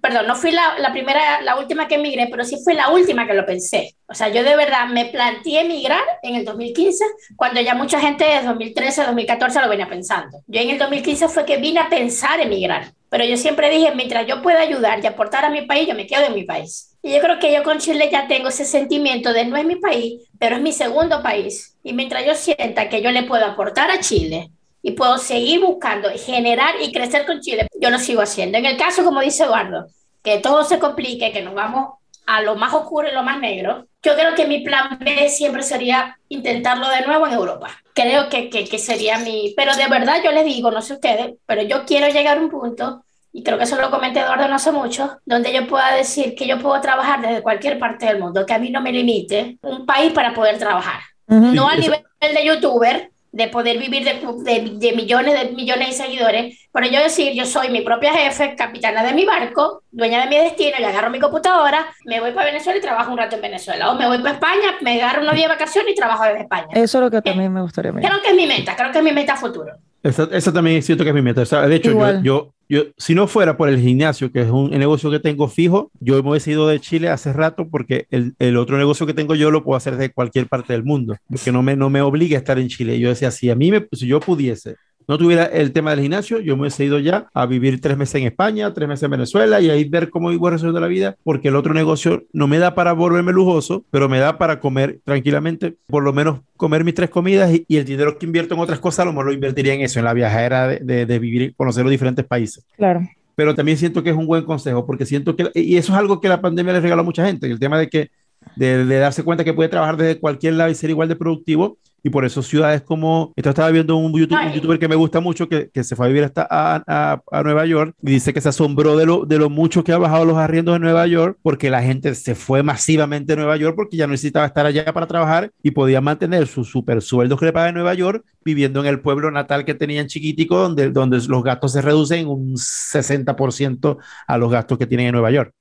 perdón, no fui la, la primera, la última que emigré, pero sí fui la última que lo pensé. O sea, yo de verdad me planteé emigrar en el 2015, cuando ya mucha gente desde 2013, 2014 lo venía pensando. Yo en el 2015 fue que vine a pensar emigrar. Pero yo siempre dije, mientras yo pueda ayudar y aportar a mi país, yo me quedo en mi país. Y yo creo que yo con Chile ya tengo ese sentimiento de no es mi país, pero es mi segundo país. Y mientras yo sienta que yo le puedo aportar a Chile y puedo seguir buscando, generar y crecer con Chile, yo lo sigo haciendo. En el caso, como dice Eduardo, que todo se complique, que nos vamos a lo más oscuro y lo más negro, yo creo que mi plan B siempre sería intentarlo de nuevo en Europa. Creo que, que, que, sería mi... Pero de verdad yo les digo, no sé ustedes, pero yo quiero llegar a un punto, y creo que eso lo comenté Eduardo no hace mucho, donde yo pueda decir que yo puedo trabajar desde cualquier parte del mundo, que a mí no me limite un país para poder trabajar. Uh -huh. No a nivel de youtuber, de poder vivir de, de, de, millones de millones de seguidores, pero yo decir, yo soy mi propia jefe, capitana de mi barco, dueña de mi destino, yo agarro mi computadora, me voy para Venezuela y trabajo un rato en Venezuela, o me voy para España, me agarro unos días de vacaciones y trabajo desde España. Eso es lo que también me gustaría. Creo que es mi meta, creo que es mi meta futuro. Esa, esa también siento que es mi meta. O sea, de hecho, yo, yo, yo, si no fuera por el gimnasio, que es un negocio que tengo fijo, yo me hubiese ido de Chile hace rato porque el, el, otro negocio que tengo yo lo puedo hacer de cualquier parte del mundo, porque no me, no me obliga a estar en Chile. Yo decía, si a mí, me, si yo pudiese, no tuviera el tema del gimnasio, yo me hubiese ido ya a vivir tres meses en España, tres meses en Venezuela y ahí ver cómo voy resolviendo la vida, porque el otro negocio no me da para volverme lujoso, pero me da para comer tranquilamente, por lo menos comer mis tres comidas y, y el dinero que invierto en otras cosas, a lo mejor lo invertiría en eso, en la viajera de, de, de vivir y conocer los diferentes países. Claro. pero también siento que es un buen consejo, porque siento que, y eso es algo que la pandemia le regaló a mucha gente, el tema de que, de, de darse cuenta que puede trabajar desde cualquier lado y ser igual de productivo, y por eso ciudades como, esto estaba viendo un, YouTube, un youtuber que me gusta mucho, que, que se fue a vivir hasta a, a, a, Nueva York, y dice que se asombró de lo, de lo mucho que ha bajado los arriendos en Nueva York, porque la gente se fue masivamente a Nueva York porque ya no necesitaba estar allá para trabajar y podía mantener su super sueldo que le paga en Nueva York viviendo en el pueblo natal que tenían chiquitico, donde, donde los gastos se reducen un 60% a los gastos que tienen en Nueva York.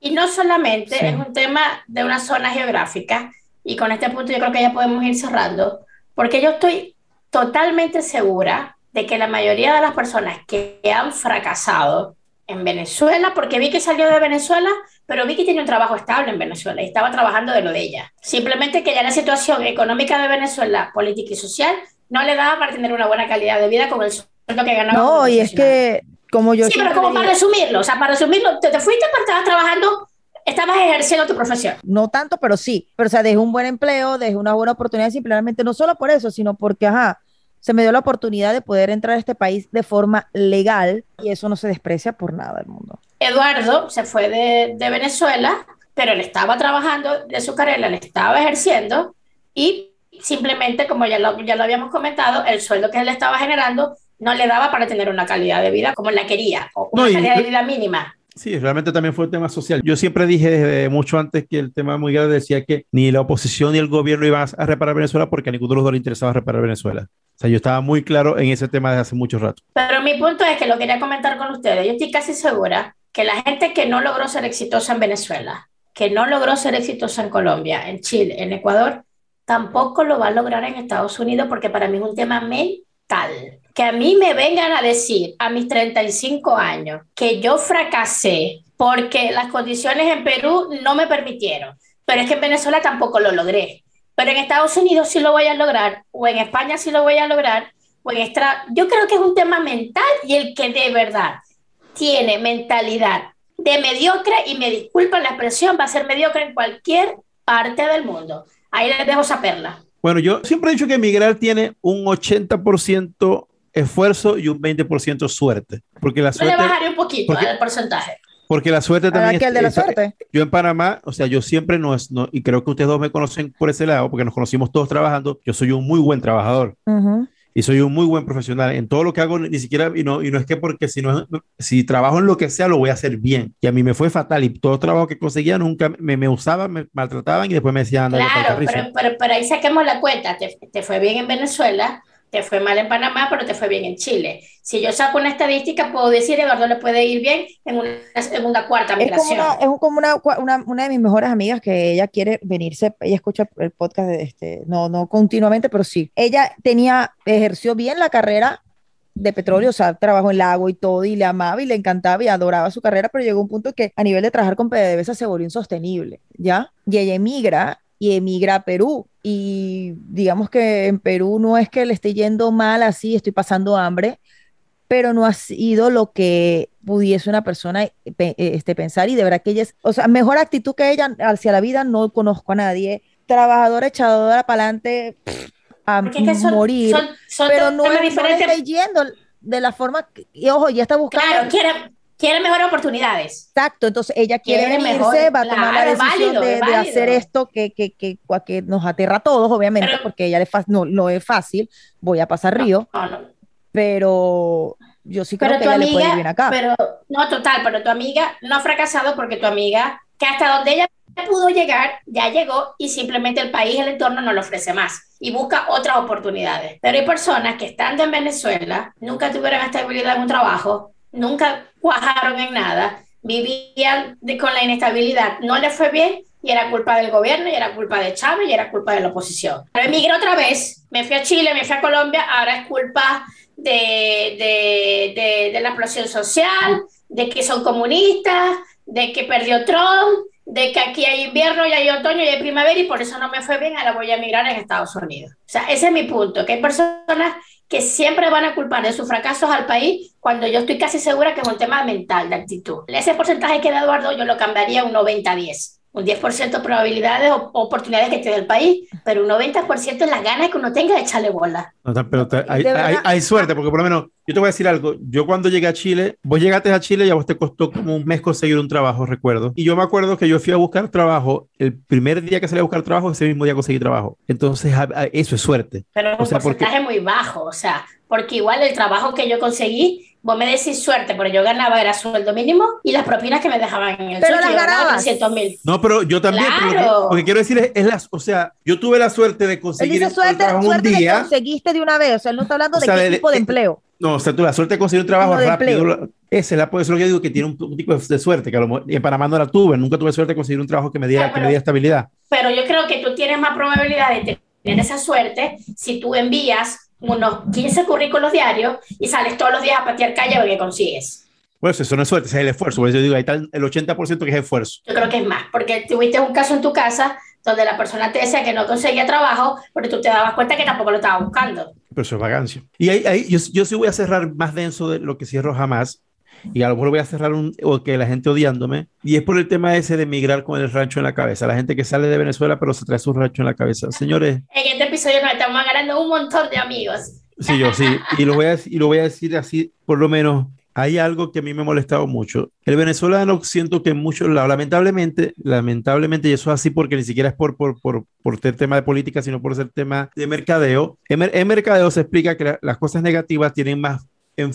Y no solamente sí. es un tema de una zona geográfica, y con este punto yo creo que ya podemos ir cerrando, porque yo estoy totalmente segura de que la mayoría de las personas que han fracasado en Venezuela, porque vi que salió de Venezuela, pero vi que tiene un trabajo estable en Venezuela y estaba trabajando de lo de ella. Simplemente que ya la situación económica de Venezuela, política y social, no le daba para tener una buena calidad de vida con el sueldo que ganaba. No, y es que como yo... Sí, pero como para resumirlo, o sea, para resumirlo, te, te fuiste, pero estabas trabajando estabas ejerciendo tu profesión. No tanto, pero sí. Pero, o sea, dejé un buen empleo, dejé una buena oportunidad, simplemente no solo por eso, sino porque, ajá, se me dio la oportunidad de poder entrar a este país de forma legal y eso no se desprecia por nada del mundo. Eduardo se fue de, de Venezuela, pero él estaba trabajando de su carrera, le estaba ejerciendo y simplemente, como ya lo, ya lo habíamos comentado, el sueldo que él estaba generando no le daba para tener una calidad de vida como la quería, o una no, calidad y, de vida mínima. Sí, realmente también fue un tema social. Yo siempre dije desde mucho antes que el tema muy grande decía que ni la oposición ni el gobierno iban a reparar Venezuela porque a ninguno de los dos le interesaba reparar Venezuela. O sea, yo estaba muy claro en ese tema desde hace mucho rato. Pero mi punto es que lo quería comentar con ustedes. Yo estoy casi segura que la gente que no logró ser exitosa en Venezuela, que no logró ser exitosa en Colombia, en Chile, en Ecuador, tampoco lo va a lograr en Estados Unidos porque para mí es un tema mental que a mí me vengan a decir a mis 35 años que yo fracasé porque las condiciones en Perú no me permitieron, pero es que en Venezuela tampoco lo logré, pero en Estados Unidos sí lo voy a lograr, o en España sí lo voy a lograr, o en extra... Yo creo que es un tema mental y el que de verdad tiene mentalidad de mediocre, y me disculpan la expresión, va a ser mediocre en cualquier parte del mundo. Ahí les dejo esa perla. Bueno, yo siempre he dicho que emigrar tiene un 80% esfuerzo y un 20% suerte. Porque la suerte. Yo le bajaré un poquito porque, el porcentaje. Porque la suerte también. Que el de la suerte. Yo en Panamá, o sea, yo siempre no es, no, y creo que ustedes dos me conocen por ese lado, porque nos conocimos todos trabajando. Yo soy un muy buen trabajador. Uh -huh. Y soy un muy buen profesional en todo lo que hago, ni siquiera, y no, y no es que porque si, no, si trabajo en lo que sea, lo voy a hacer bien. Y a mí me fue fatal y todo trabajo que conseguía nunca me, me usaban, me maltrataban y después me decían, claro, pero, pero, pero, ahí saquemos la cuenta, te, te fue bien en Venezuela, te fue mal en Panamá, pero te fue bien en Chile. Si yo saco una estadística, puedo decir, Eduardo le puede ir bien en una segunda, cuarta migración. Es como, una, es como una, una, una, de mis mejores amigas que ella quiere venirse, ella escucha el podcast, de este, no, no continuamente, pero sí. Ella tenía, ejerció bien la carrera de petróleo, o sea, trabajó en lago y todo, y le amaba y le encantaba y adoraba su carrera, pero llegó un punto que a nivel de trabajar con PDVSA se volvió insostenible, ¿ya? Y ella emigra y emigra a Perú. Y digamos que en Perú no es que le esté yendo mal así, estoy pasando hambre, pero no ha sido lo que pudiese una persona este, pensar y de verdad que ella es, o sea, mejor actitud que ella hacia la vida no conozco a nadie, trabajadora, echadora para adelante, a son, morir, son, son pero no, no le está yendo de la forma, que, y ojo, ya está buscando. Claro, quiere, quiere mejores oportunidades. Exacto, entonces ella quiere, quiere venirse, mejor, va a tomar claro, la decisión válido, de, de, hacer esto que, que, que, que, nos aterra a todos, obviamente, pero, porque ella le no, no es fácil, voy a pasar río, no, no. pero yo sí creo pero que ella amiga, le puede ir bien acá. Pero, no, total, pero tu amiga no ha fracasado porque tu amiga, que hasta donde ella pudo llegar, ya llegó y simplemente el país, el entorno no le ofrece más y busca otras oportunidades. Pero hay personas que estando en Venezuela nunca tuvieron estabilidad en un trabajo, nunca cuajaron en nada, vivían de, con la inestabilidad, no le fue bien y era culpa del gobierno y era culpa de Chávez y era culpa de la oposición. Pero emigré otra vez, me fui a Chile, me fui a Colombia, ahora es culpa de, de, de, la explosión social, de que son comunistas, de que perdió Trump, de que aquí hay invierno y hay otoño y hay primavera y por eso no me fue bien, ahora voy a emigrar en Estados Unidos. O sea, ese es mi punto, que hay personas que siempre van a culpar de sus fracasos al país cuando yo estoy casi segura que es un tema mental, de actitud. Ese porcentaje que da Eduardo yo lo cambiaría un 90-10. Un 10% de probabilidades o oportunidades que te dé el país, pero un 90% es las ganas que uno tenga de echarle bola. pero hay, hay, hay, suerte, porque por lo menos yo te voy a decir algo. Yo cuando llegué a Chile, vos llegaste a Chile y a vos te costó como un mes conseguir un trabajo, recuerdo. Y yo me acuerdo que yo fui a buscar trabajo, el primer día que salí a buscar trabajo, ese mismo día conseguí trabajo. Entonces, eso es suerte. Pero es un porcentaje muy bajo, o sea, porque igual el trabajo que yo conseguí Vos me decís suerte, pero yo ganaba era sueldo mínimo y las propinas que me dejaban en el pero las ganabas. mil. No, pero yo también. Claro. Lo, que, quiero decir es, es las, o sea, yo tuve la suerte de conseguir el trabajo suerte un día. conseguiste de una vez, o sea, él no está hablando de qué tipo de, empleo. No, o sea, tú la suerte de conseguir un trabajo rápido. Esa es la, eso es lo que digo que tiene un, tipo de suerte, que a lo, en Panamá no la tuve, nunca tuve suerte de conseguir un trabajo que me diera, que me diera estabilidad. Pero yo creo que tú tienes más probabilidad de tener esa suerte si tú envías unos 15 currículos diarios y sales todos los días a patear calle qué consigues. Pues eso no es suerte, es el esfuerzo. Eso digo, ahí está el 80% que es esfuerzo. Yo creo que es más, porque tuviste un caso en tu casa donde la persona te decía que no conseguía trabajo, pero tú te dabas cuenta que tampoco lo estaba buscando. Pero eso es vagancia. Y ahí, ahí yo, yo, sí voy a cerrar más denso de lo que cierro jamás, y a lo mejor voy a cerrar un, o que la gente odiándome, y es por el tema ese de emigrar con el rancho en la cabeza, la gente que sale de Venezuela pero se trae su rancho en la cabeza. Señores. En este episodio nos estamos ganando un montón de amigos. Sí, yo sí, y lo voy a, y lo voy a decir así, por lo menos, hay algo que a mí me ha molestado mucho. El venezolano siento que mucho, lamentablemente, lamentablemente, y eso es así porque ni siquiera es por, por, por, por ser tema de política, sino por ser tema de mercadeo. En, mercadeo se explica que las cosas negativas tienen más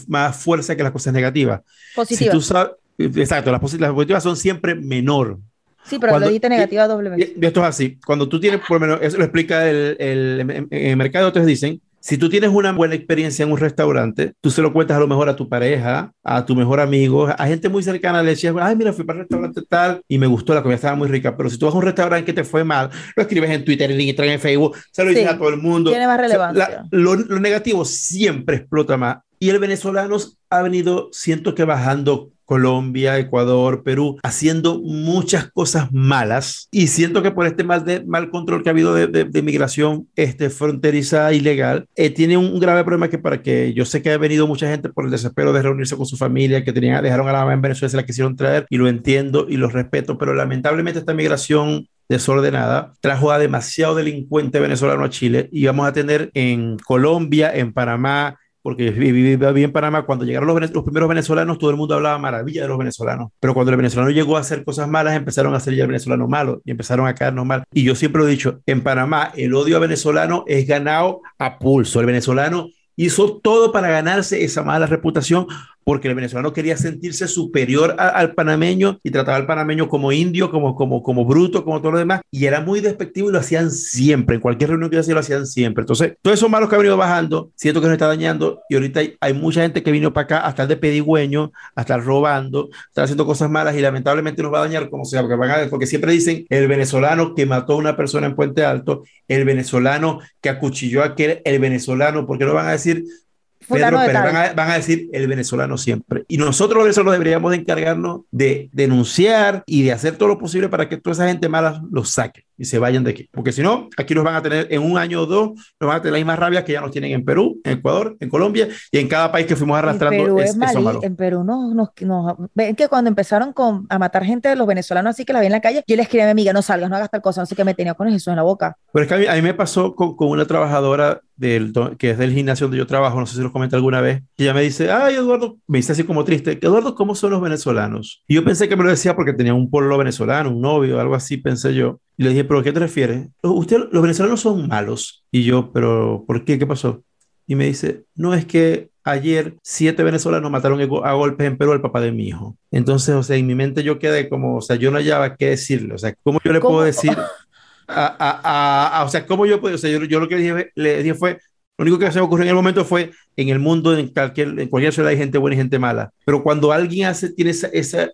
más fuerza que las cosas negativas. Positivas. tú sabes, exacto, las, positivas son siempre menor. Sí, pero Cuando, lo dijiste negativa doblemente. Esto es así. Cuando tú tienes, por lo menos, eso lo explica el, el, el mercado, entonces dicen, si tú tienes una buena experiencia en un restaurante, tú se lo cuentas a lo mejor a tu pareja, a tu mejor amigo, a gente muy cercana, le decías, ay, mira, fui para el restaurante tal y me gustó, la comida estaba muy rica. Pero si tú vas a un restaurante que te fue mal, lo escribes en Twitter, en Instagram, en Facebook, se lo dices a todo el mundo. Tiene más relevancia. lo, lo negativo siempre explota más. Y el venezolano ha venido, siento que bajando Colombia, Ecuador, Perú, haciendo muchas cosas malas. Y siento que por este mal, de, mal control que ha habido de, migración este, fronteriza ilegal, eh, tiene un, grave problema que para que yo sé que ha venido mucha gente por el desespero de reunirse con su familia, que tenían, dejaron a la mamá en Venezuela, se la quisieron traer y lo entiendo y lo respeto, pero lamentablemente esta migración desordenada trajo a demasiado delincuente venezolano a Chile y vamos a tener en Colombia, en Panamá, porque vivía en Panamá, cuando llegaron los, los, primeros venezolanos, todo el mundo hablaba maravilla de los venezolanos, pero cuando el venezolano llegó a hacer cosas malas, empezaron a hacer ya el venezolano malo y empezaron a caernos mal. Y yo siempre lo he dicho, en Panamá el odio a venezolano es ganado a pulso. El venezolano hizo todo para ganarse esa mala reputación porque el venezolano quería sentirse superior al panameño y trataba al panameño como indio, como, como, como bruto, como todo lo demás, y era muy despectivo y lo hacían siempre, en cualquier reunión que hacía lo hacían siempre. Entonces, todos esos malos que ha venido bajando, siento que nos está dañando, y ahorita hay, mucha gente que vino para acá hasta el de pedigüeño, hasta robando, está haciendo cosas malas y lamentablemente nos va a dañar como sea, porque, van a, porque siempre dicen el venezolano que mató a una persona en Puente Alto, el venezolano que acuchilló a aquel, el venezolano, porque no van a decir Pedro Pérez, van a, decir el venezolano siempre. Y nosotros los venezolanos deberíamos de encargarnos de denunciar y de hacer todo lo posible para que toda esa gente mala los saque y se vayan de aquí. Porque si no, aquí nos van a tener en un año o dos, nos van a tener la misma rabia que ya nos tienen en Perú, en Ecuador, en Colombia y en cada país que fuimos arrastrando. En Perú, es, en Perú no, nos, ven que cuando empezaron con, a matar gente de los venezolanos así que la vi en la calle, yo le escribí a mi amiga, no salgas, no hagas tal cosa, no sé qué me tenía con eso en la boca. Pero es que a mí, me pasó con, con, una trabajadora del, que es del gimnasio donde yo trabajo, no sé si lo comenté alguna vez, y ella me dice, ay Eduardo, me dice así como triste, Eduardo, ¿cómo son los venezolanos? Y yo pensé que me lo decía porque tenía un pueblo venezolano, un novio, algo así, pensé yo. Y le dije, ¿pero a qué te refieres? Usted, los venezolanos son malos. Y yo, ¿pero por qué? ¿Qué pasó? Y me dice, no es que ayer siete venezolanos mataron a golpes en Perú al papá de mi hijo. Entonces, o sea, en mi mente yo quedé como, o sea, yo no hallaba qué decirle. O sea, ¿cómo yo le puedo decir? A, a, a, o sea, ¿cómo yo puedo? O sea, yo, yo lo que dije, le dije fue, lo único que se me ocurrió en el momento fue, en el mundo, en cualquier, en cualquier ciudad hay gente buena y gente mala. Pero cuando alguien hace, tiene esa,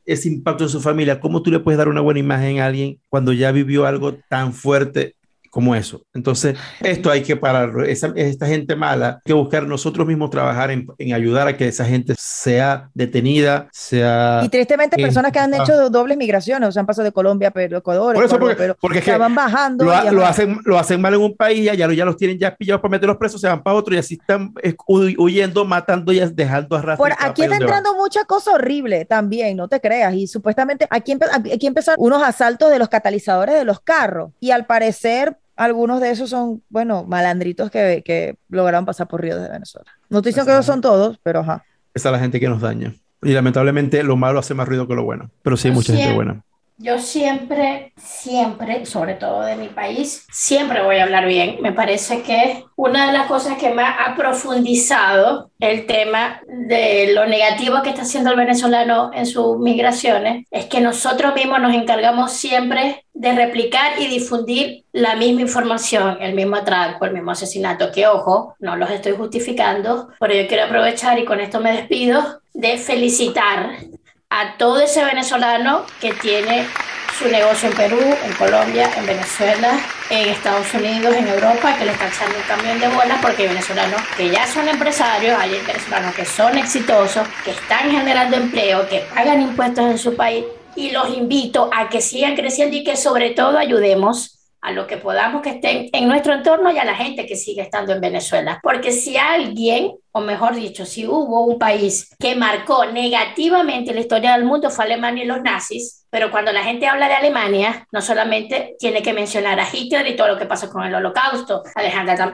ese impacto en su familia, ¿cómo tú le puedes dar una buena imagen a alguien cuando ya vivió algo tan fuerte como eso. Entonces, esto hay que pararlo. Esa, esta gente mala, hay que buscar nosotros mismos trabajar en, en ayudar a que esa gente sea detenida, sea... Y tristemente eh, personas que han hecho dobles migraciones, o sea, han pasado de Colombia a Perú, Ecuador, Por eso, Ecuador, porque- pero porque es que van bajando. lo, hacen, lo hacen mal en un país, ya, ya, lo- ya los tienen ya pillados para meterlos presos, se van para otro y así están huy- huyendo, matando y dejando a rastro. Por aquí está entrando mucha cosa horrible también, no te creas. Y supuestamente aquí, empe- aquí empezaron unos asaltos de los catalizadores de los carros. Y al parecer, algunos de esos son, bueno, malandritos que, que lograron pasar por ríos de Venezuela. No estoy diciendo que no son todos, pero ajá. Esa es la gente que nos daña. Y lamentablemente lo malo hace más ruido que lo bueno. Pero sí hay mucha gente buena. Yo siempre, siempre, sobre todo de mi país, siempre voy a hablar bien. Me parece que una de las cosas que más ha profundizado el tema de lo negativo que está haciendo el venezolano en sus migraciones es que nosotros mismos nos encargamos siempre de replicar y difundir la misma información, el mismo atraco, el mismo asesinato, que ojo, no los estoy justificando, pero yo quiero aprovechar y con esto me despido de felicitar a todo ese venezolano que tiene su negocio en Perú, en Colombia, en Venezuela, en Estados Unidos, en Europa, que le está echando un camión de bolas porque hay venezolanos que ya son empresarios, hay venezolanos que son exitosos, que están generando empleo, que pagan impuestos en su país y los invito a que sigan creciendo y que sobre todo ayudemos a lo que podamos que estén en nuestro entorno y a la gente que sigue estando en Venezuela. Porque si alguien, o mejor dicho, si hubo un país que marcó negativamente la historia del mundo fue Alemania y los nazis, pero cuando la gente habla de Alemania, no solamente tiene que mencionar a Hitler y todo lo que pasó con el holocausto,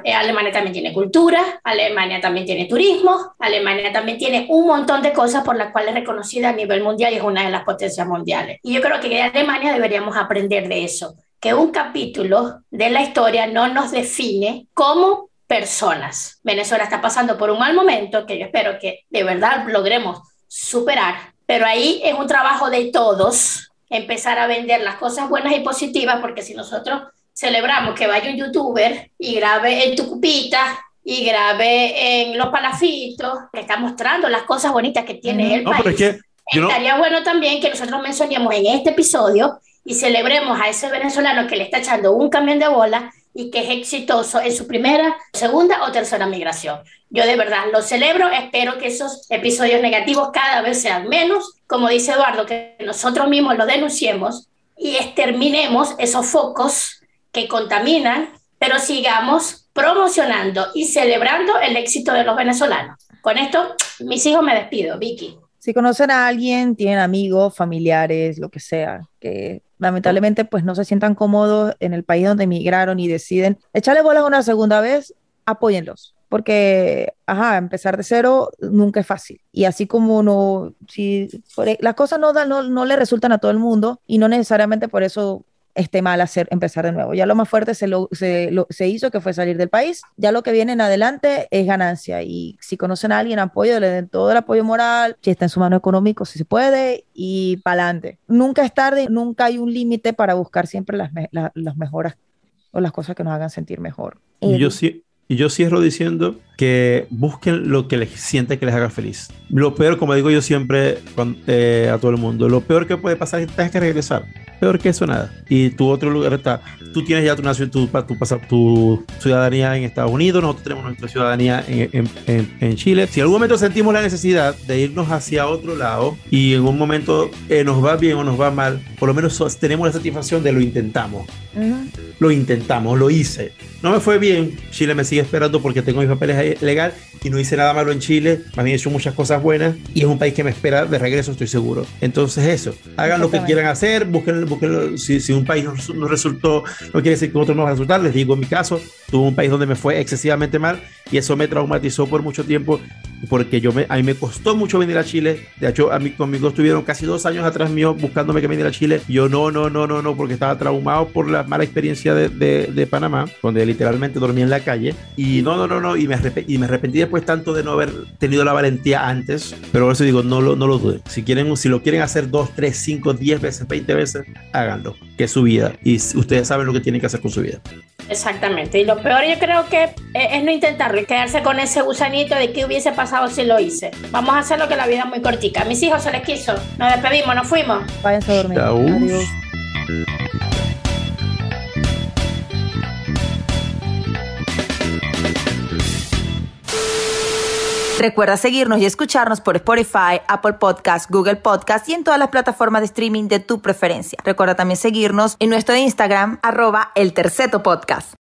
eh, Alemania también tiene cultura, Alemania también tiene turismo, Alemania también tiene un montón de cosas por las cuales es reconocida a nivel mundial y es una de las potencias mundiales. Y yo creo que de Alemania deberíamos aprender de eso que un capítulo de la historia no nos define como personas. Venezuela está pasando por un mal momento que yo espero que de verdad logremos superar, pero ahí es un trabajo de todos empezar a vender las cosas buenas y positivas, porque si nosotros celebramos que vaya un youtuber y grabe en Tucupita y grabe en Los Palafitos, que está mostrando las cosas bonitas que tiene el No, país. pero es que yo no, Estaría bueno también que nosotros mencionemos en este episodio y celebremos a ese venezolano que le está echando un camión de bola y que es exitoso en su primera, segunda o tercera migración. Yo de verdad lo celebro, espero que esos episodios negativos cada vez sean menos, como dice Eduardo, que nosotros mismos lo denunciemos y exterminemos esos focos que contaminan, pero sigamos promocionando y celebrando el éxito de los venezolanos. Con esto, mis hijos me despido, Vicky. Si conocen a alguien, tienen amigos, familiares, lo que sea, que lamentablemente pues no se sientan cómodos en el país donde emigraron y deciden echarle bolas una segunda vez, apóyenlos. Porque, ajá, empezar de cero nunca es fácil. Y así como no, si e, las cosas no, dan, no, no le resultan a todo el mundo y no necesariamente por eso esté mal hacer, empezar de nuevo. Ya lo más fuerte se, lo, se, lo- se hizo, que fue salir del país. Ya lo que viene en adelante es ganancia. Y si conocen a alguien, apoyo, le den todo el apoyo moral, si está en su mano económico, si se puede, y para adelante. Nunca es tarde, nunca hay un límite para buscar siempre las, me- la- las mejoras o las cosas que nos hagan sentir mejor. y yo, sí, y yo cierro diciendo que busquen lo que les siente que les haga feliz. Lo peor, como digo yo siempre cuan- eh, a todo el mundo, lo peor que puede pasar es que tengas que regresar. Peor que eso, nada. Y tu otro lugar está, tú tienes ya tu, nacio- tu, tu, tu ciudadanía en Estados Unidos, nosotros tenemos nuestra ciudadanía en, en- en- en Chile. Si en algún momento sentimos la necesidad de irnos hacia otro lado y en un momento eh, nos va bien o nos va mal, por lo menos tenemos la satisfacción de lo intentamos Ujú. lo intentamos, lo hice. No me fue bien, Chile me sigue esperando porque tengo mis papeles legal y no hice nada malo en Chile, más bien he hecho muchas cosas buenas y es un país que me espera de regreso, estoy seguro. Entonces eso, hagan lo que quieran hacer, busquen, busquen si, si un país no, resu- no resultó, no quiere decir que otro no va a resultar, les digo en mi caso, tuve un país donde me fue excesivamente mal y eso me traumatizó por mucho tiempo porque yo me, a mí me costó mucho venir a Chile. De hecho, a mí conmigo estuvieron casi dos años atrás mío buscándome que viniera a Chile. Yo no, no, no, no, no, porque estaba traumado por la mala experiencia de, de, de Panamá, donde literalmente dormía en la calle. Y no, no, no, no, y me, arrep- y me arrepentí después tanto de no haber tenido la valentía antes. Pero por eso digo, no lo, no lo duden. Si quieren, si lo quieren hacer dos, tres, cinco, diez veces, veinte veces, háganlo, que es su vida. Y ustedes saben lo que tienen que hacer con su vida. Exactamente. Y lo peor yo creo que es, es no intentarlo y quedarse con ese gusanito de qué hubiese pasado si lo hice. Vamos a hacer lo que la vida es muy cortica. A mis hijos se les quiso. Nos despedimos, nos fuimos. Váyanse a dormir. Chau. Adiós. Recuerda seguirnos y escucharnos por Spotify, Apple Podcast, Google Podcast y en todas las plataformas de streaming de tu preferencia. Recuerda también seguirnos en nuestro Instagram, arroba el terceto podcast.